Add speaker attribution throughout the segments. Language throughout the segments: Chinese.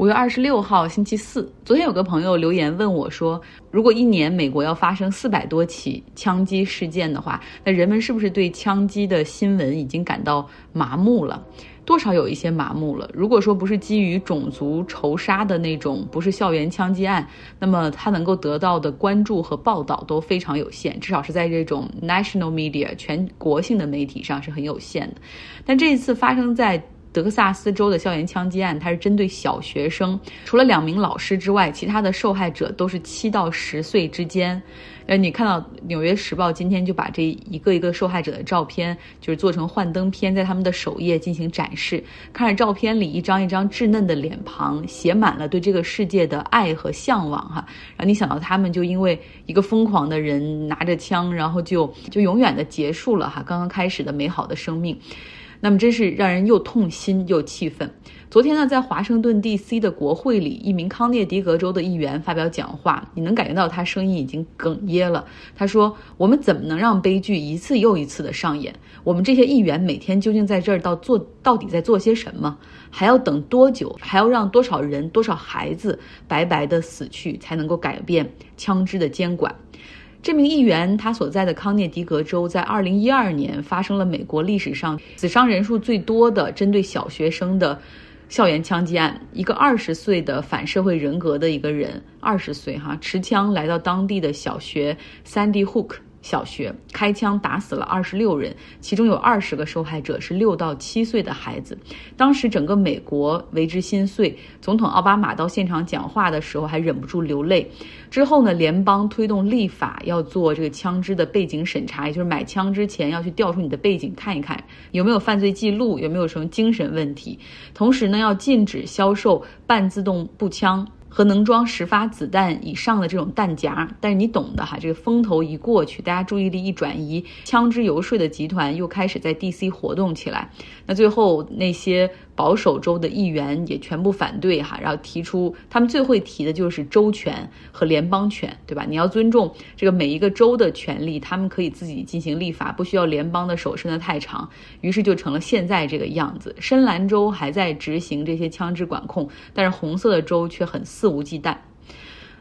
Speaker 1: 五月二十六号，星期四。昨天有个朋友留言问我说：“如果一年美国要发生四百多起枪击事件的话，那人们是不是对枪击的新闻已经感到麻木了？多少有一些麻木了。如果说不是基于种族仇杀的那种，不是校园枪击案，那么他能够得到的关注和报道都非常有限，至少是在这种 national media 全国性的媒体上是很有限的。但这一次发生在……德克萨斯州的校园枪击案，它是针对小学生，除了两名老师之外，其他的受害者都是七到十岁之间。呃，你看到《纽约时报》今天就把这一个一个受害者的照片，就是做成幻灯片，在他们的首页进行展示。看着照片里一张一张稚嫩的脸庞，写满了对这个世界的爱和向往，哈。然后你想到他们就因为一个疯狂的人拿着枪，然后就就永远的结束了哈，刚刚开始的美好的生命。那么真是让人又痛心又气愤。昨天呢，在华盛顿 D.C. 的国会里，一名康涅狄格州的议员发表讲话，你能感觉到他声音已经哽咽了。他说：“我们怎么能让悲剧一次又一次的上演？我们这些议员每天究竟在这儿到做到底在做些什么？还要等多久？还要让多少人、多少孩子白白的死去，才能够改变枪支的监管？”这名议员他所在的康涅狄格州在二零一二年发生了美国历史上死伤人数最多的针对小学生的校园枪击案。一个二十岁的反社会人格的一个人，二十岁哈，持枪来到当地的小学 Sandy Hook。小学开枪打死了二十六人，其中有二十个受害者是六到七岁的孩子。当时整个美国为之心碎，总统奥巴马到现场讲话的时候还忍不住流泪。之后呢，联邦推动立法要做这个枪支的背景审查，也就是买枪之前要去调出你的背景看一看有没有犯罪记录，有没有什么精神问题。同时呢，要禁止销售半自动步枪。和能装十发子弹以上的这种弹夹，但是你懂的哈，这个风头一过去，大家注意力一转移，枪支游说的集团又开始在 D.C. 活动起来。那最后那些。保守州的议员也全部反对哈，然后提出他们最会提的就是州权和联邦权，对吧？你要尊重这个每一个州的权利，他们可以自己进行立法，不需要联邦的手伸得太长。于是就成了现在这个样子。深蓝州还在执行这些枪支管控，但是红色的州却很肆无忌惮。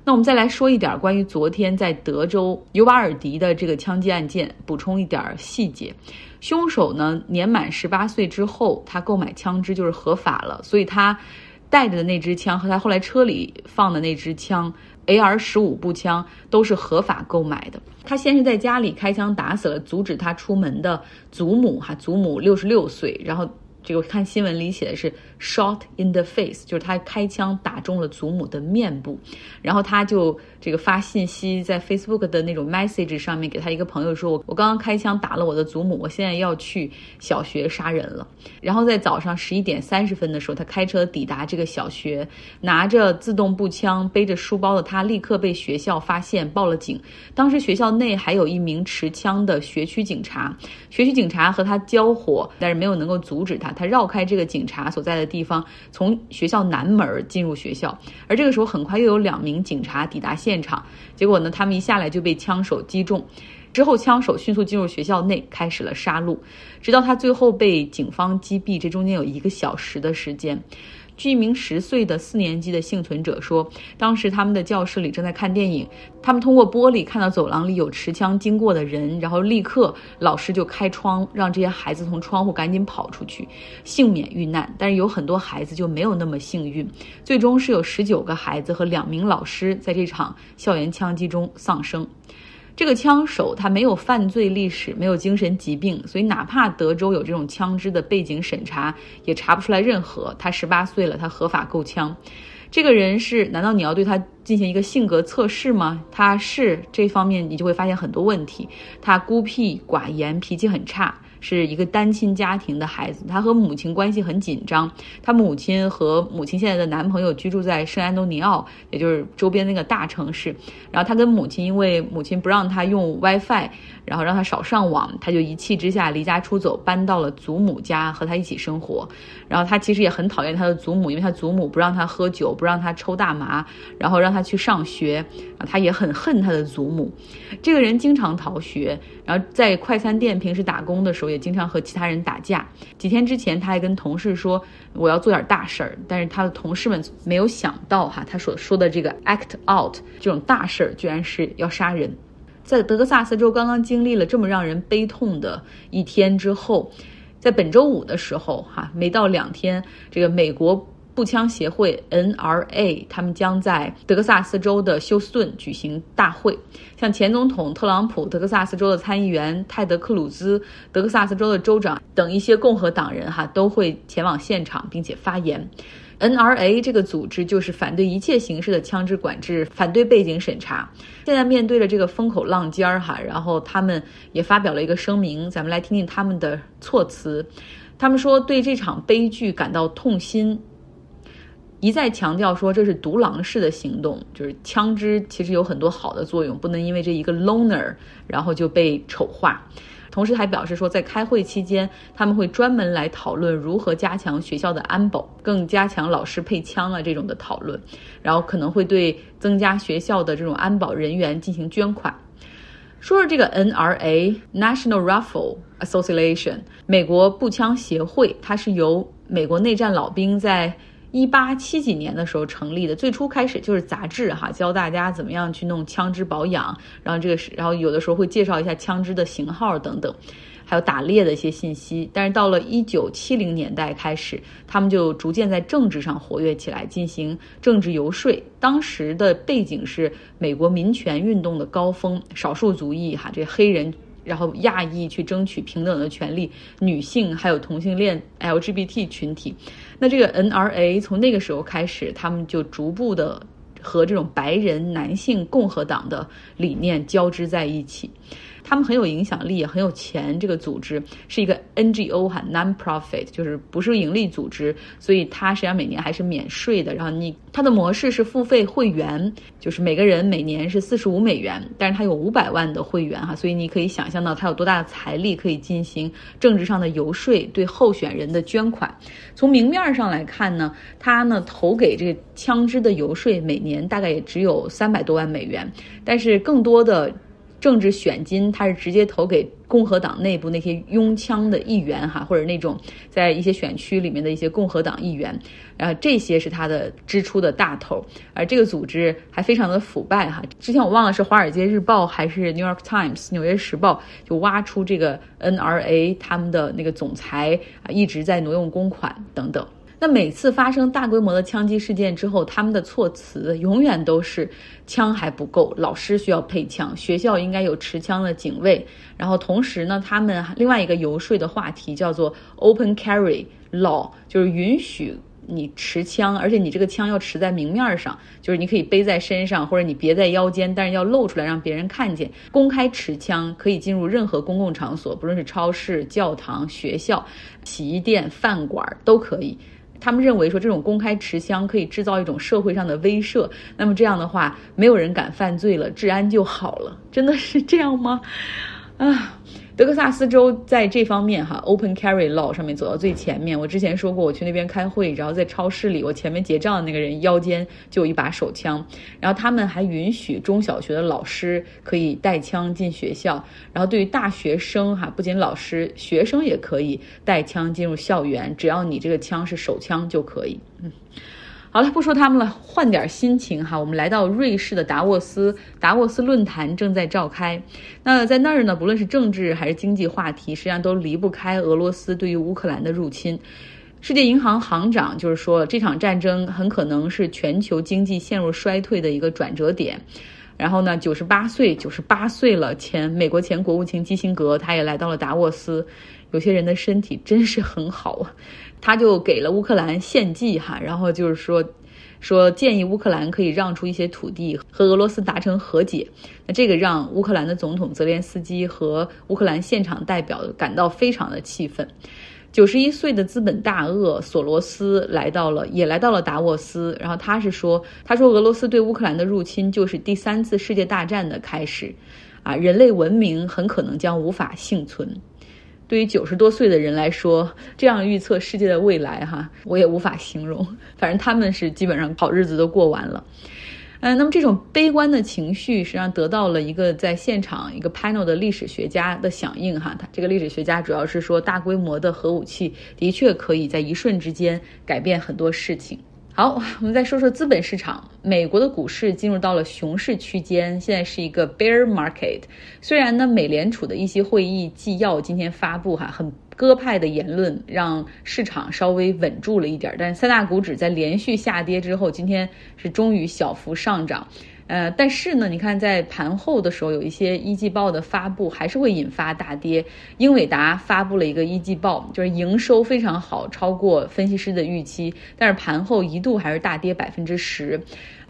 Speaker 1: 那我们再来说一点关于昨天在德州尤瓦尔迪的这个枪击案件，补充一点细节。凶手呢，年满十八岁之后，他购买枪支就是合法了，所以他带着的那支枪和他后来车里放的那支枪 AR 十五步枪都是合法购买的。他先是在家里开枪打死了阻止他出门的祖母，哈，祖母六十六岁，然后。这个看新闻里写的是 shot in the face，就是他开枪打中了祖母的面部，然后他就这个发信息在 Facebook 的那种 message 上面给他一个朋友说，我我刚刚开枪打了我的祖母，我现在要去小学杀人了。然后在早上十一点三十分的时候，他开车抵达这个小学，拿着自动步枪背着书包的他立刻被学校发现报了警。当时学校内还有一名持枪的学区警察，学区警察和他交火，但是没有能够阻止他。他绕开这个警察所在的地方，从学校南门进入学校。而这个时候，很快又有两名警察抵达现场。结果呢，他们一下来就被枪手击中。之后，枪手迅速进入学校内，开始了杀戮，直到他最后被警方击毙。这中间有一个小时的时间。据一名十岁的四年级的幸存者说，当时他们的教室里正在看电影，他们通过玻璃看到走廊里有持枪经过的人，然后立刻老师就开窗，让这些孩子从窗户赶紧跑出去，幸免遇难。但是有很多孩子就没有那么幸运，最终是有十九个孩子和两名老师在这场校园枪击中丧生。这个枪手他没有犯罪历史，没有精神疾病，所以哪怕德州有这种枪支的背景审查，也查不出来任何。他十八岁了，他合法购枪。这个人是？难道你要对他进行一个性格测试吗？他是这方面，你就会发现很多问题。他孤僻寡言，脾气很差。是一个单亲家庭的孩子，他和母亲关系很紧张。他母亲和母亲现在的男朋友居住在圣安东尼奥，也就是周边那个大城市。然后他跟母亲，因为母亲不让他用 WiFi，然后让他少上网，他就一气之下离家出走，搬到了祖母家和他一起生活。然后他其实也很讨厌他的祖母，因为他祖母不让他喝酒，不让他抽大麻，然后让他去上学。他也很恨他的祖母。这个人经常逃学，然后在快餐店平时打工的时候。也经常和其他人打架。几天之前，他还跟同事说我要做点大事儿，但是他的同事们没有想到哈，他所说的这个 act out 这种大事儿，居然是要杀人。在德克萨斯州刚刚经历了这么让人悲痛的一天之后，在本周五的时候哈，没到两天，这个美国。步枪协会 NRA，他们将在德克萨斯州的休斯顿举行大会，像前总统特朗普、德克萨斯州的参议员泰德·克鲁兹、德克萨斯州的州长等一些共和党人哈都会前往现场，并且发言。NRA 这个组织就是反对一切形式的枪支管制，反对背景审查。现在面对着这个风口浪尖儿哈，然后他们也发表了一个声明，咱们来听听他们的措辞。他们说对这场悲剧感到痛心。一再强调说这是独狼式的行动，就是枪支其实有很多好的作用，不能因为这一个 loner 然后就被丑化。同时还表示说，在开会期间他们会专门来讨论如何加强学校的安保，更加强老师配枪啊这种的讨论，然后可能会对增加学校的这种安保人员进行捐款。说说这个 NRA National Rifle Association 美国步枪协会，它是由美国内战老兵在一八七几年的时候成立的，最初开始就是杂志哈，教大家怎么样去弄枪支保养，然后这个是，然后有的时候会介绍一下枪支的型号等等，还有打猎的一些信息。但是到了一九七零年代开始，他们就逐渐在政治上活跃起来，进行政治游说。当时的背景是美国民权运动的高峰，少数族裔哈，这黑人。然后亚裔去争取平等的权利，女性还有同性恋 LGBT 群体，那这个 NRA 从那个时候开始，他们就逐步的和这种白人男性共和党的理念交织在一起。他们很有影响力，也很有钱。这个组织是一个 NGO 哈，non-profit，就是不是盈利组织，所以它实际上每年还是免税的。然后你它的模式是付费会员，就是每个人每年是四十五美元，但是它有五百万的会员哈，所以你可以想象到它有多大的财力可以进行政治上的游说，对候选人的捐款。从明面上来看呢，它呢投给这个枪支的游说每年年大概也只有三百多万美元，但是更多的。政治选金，他是直接投给共和党内部那些拥枪的议员哈，或者那种在一些选区里面的一些共和党议员，然后这些是他的支出的大头。而这个组织还非常的腐败哈。之前我忘了是《华尔街日报》还是《New York Times》纽约时报就挖出这个 NRA 他们的那个总裁啊一直在挪用公款等等。那每次发生大规模的枪击事件之后，他们的措辞永远都是枪还不够，老师需要配枪，学校应该有持枪的警卫。然后同时呢，他们另外一个游说的话题叫做 Open Carry Law，就是允许你持枪，而且你这个枪要持在明面上，就是你可以背在身上或者你别在腰间，但是要露出来让别人看见。公开持枪可以进入任何公共场所，不论是超市、教堂、学校、洗衣店、饭馆都可以。他们认为说这种公开持枪可以制造一种社会上的威慑，那么这样的话，没有人敢犯罪了，治安就好了。真的是这样吗？啊！德克萨斯州在这方面哈，Open Carry Law 上面走到最前面。我之前说过，我去那边开会，然后在超市里，我前面结账的那个人腰间就有一把手枪。然后他们还允许中小学的老师可以带枪进学校。然后对于大学生哈，不仅老师，学生也可以带枪进入校园，只要你这个枪是手枪就可以。嗯。好了，不说他们了，换点心情哈。我们来到瑞士的达沃斯，达沃斯论坛正在召开。那在那儿呢，不论是政治还是经济话题，实际上都离不开俄罗斯对于乌克兰的入侵。世界银行行长就是说，这场战争很可能是全球经济陷入衰退的一个转折点。然后呢，九十八岁，九十八岁了，前美国前国务卿基辛格他也来到了达沃斯。有些人的身体真是很好啊。他就给了乌克兰献计哈，然后就是说，说建议乌克兰可以让出一些土地和俄罗斯达成和解。那这个让乌克兰的总统泽连斯基和乌克兰现场代表感到非常的气愤。九十一岁的资本大鳄索罗斯来到了，也来到了达沃斯。然后他是说，他说俄罗斯对乌克兰的入侵就是第三次世界大战的开始，啊，人类文明很可能将无法幸存。对于九十多岁的人来说，这样预测世界的未来，哈，我也无法形容。反正他们是基本上好日子都过完了。嗯，那么这种悲观的情绪实际上得到了一个在现场一个 panel 的历史学家的响应哈。他这个历史学家主要是说，大规模的核武器的确可以在一瞬之间改变很多事情。好，我们再说说资本市场。美国的股市进入到了熊市区间，现在是一个 bear market。虽然呢，美联储的一些会议纪要今天发布哈，很鸽派的言论让市场稍微稳住了一点，但三大股指在连续下跌之后，今天是终于小幅上涨。呃，但是呢，你看在盘后的时候，有一些一季报的发布还是会引发大跌。英伟达发布了一个一季报，就是营收非常好，超过分析师的预期，但是盘后一度还是大跌百分之十，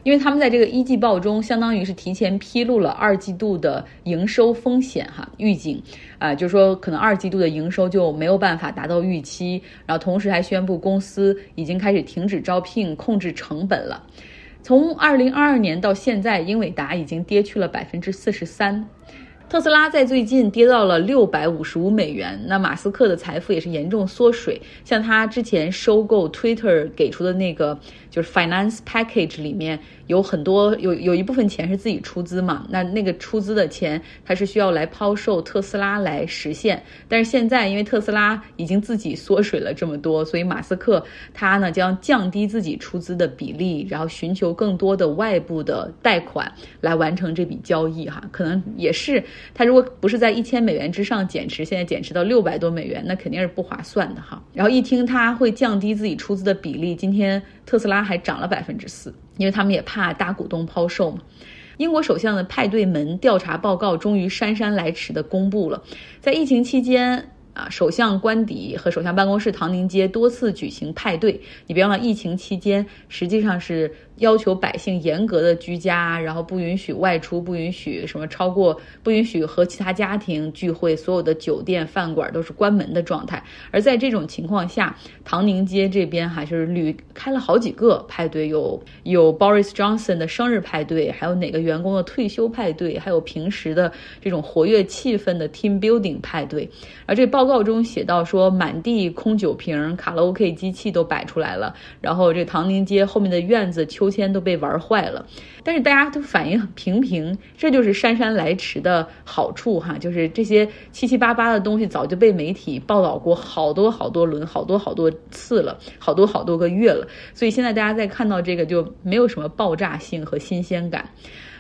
Speaker 1: 因为他们在这个一季报中，相当于是提前披露了二季度的营收风险哈预警，啊，就是说可能二季度的营收就没有办法达到预期，然后同时还宣布公司已经开始停止招聘，控制成本了。从二零二二年到现在，英伟达已经跌去了百分之四十三。特斯拉在最近跌到了六百五十五美元，那马斯克的财富也是严重缩水。像他之前收购 Twitter 给出的那个就是 finance package 里面有很多有有一部分钱是自己出资嘛，那那个出资的钱它是需要来抛售特斯拉来实现。但是现在因为特斯拉已经自己缩水了这么多，所以马斯克他呢将降低自己出资的比例，然后寻求更多的外部的贷款来完成这笔交易哈，可能也是。他如果不是在一千美元之上减持，现在减持到六百多美元，那肯定是不划算的哈。然后一听他会降低自己出资的比例，今天特斯拉还涨了百分之四，因为他们也怕大股东抛售嘛。英国首相的派对门调查报告终于姗姗来迟的公布了，在疫情期间。啊，首相官邸和首相办公室唐宁街多次举行派对。你别忘了，疫情期间实际上是要求百姓严格的居家，然后不允许外出，不允许什么超过，不允许和其他家庭聚会，所有的酒店饭馆都是关门的状态。而在这种情况下，唐宁街这边还是屡开了好几个派对，有有 Boris Johnson 的生日派对，还有哪个员工的退休派对，还有平时的这种活跃气氛的 team building 派对。而这报。告中写到说，满地空酒瓶、卡拉 OK 机器都摆出来了，然后这唐宁街后面的院子秋千都被玩坏了，但是大家都反应很平平，这就是姗姗来迟的好处哈，就是这些七七八八的东西早就被媒体报道过好多好多轮、好多好多次了，好多好多个月了，所以现在大家再看到这个就没有什么爆炸性和新鲜感。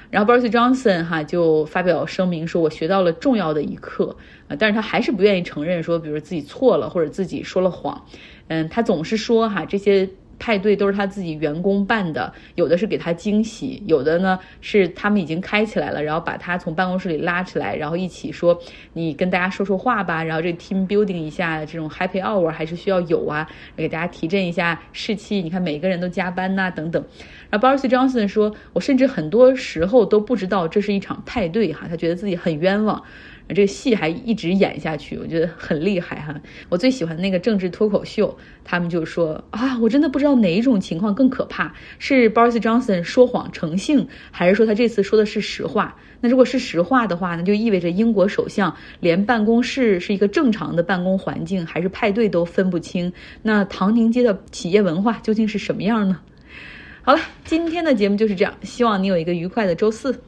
Speaker 1: 然后 Boris Johnson 哈就发表声明说：“我学到了重要的一课啊！”但是他还是不愿意承认说，比如自己错了或者自己说了谎。嗯，他总是说哈这些。派对都是他自己员工办的，有的是给他惊喜，有的呢是他们已经开起来了，然后把他从办公室里拉起来，然后一起说你跟大家说说话吧，然后这 team building 一下，这种 happy hour 还是需要有啊，给大家提振一下士气。你看每个人都加班呐，等等。然后 Boris Johnson 说，我甚至很多时候都不知道这是一场派对哈，他觉得自己很冤枉。这个戏还一直演下去，我觉得很厉害哈。我最喜欢那个政治脱口秀，他们就说啊，我真的不知道哪一种情况更可怕，是 Boris Johnson 说谎成性，还是说他这次说的是实话？那如果是实话的话，那就意味着英国首相连办公室是一个正常的办公环境还是派对都分不清。那唐宁街的企业文化究竟是什么样呢？好了，今天的节目就是这样，希望你有一个愉快的周四。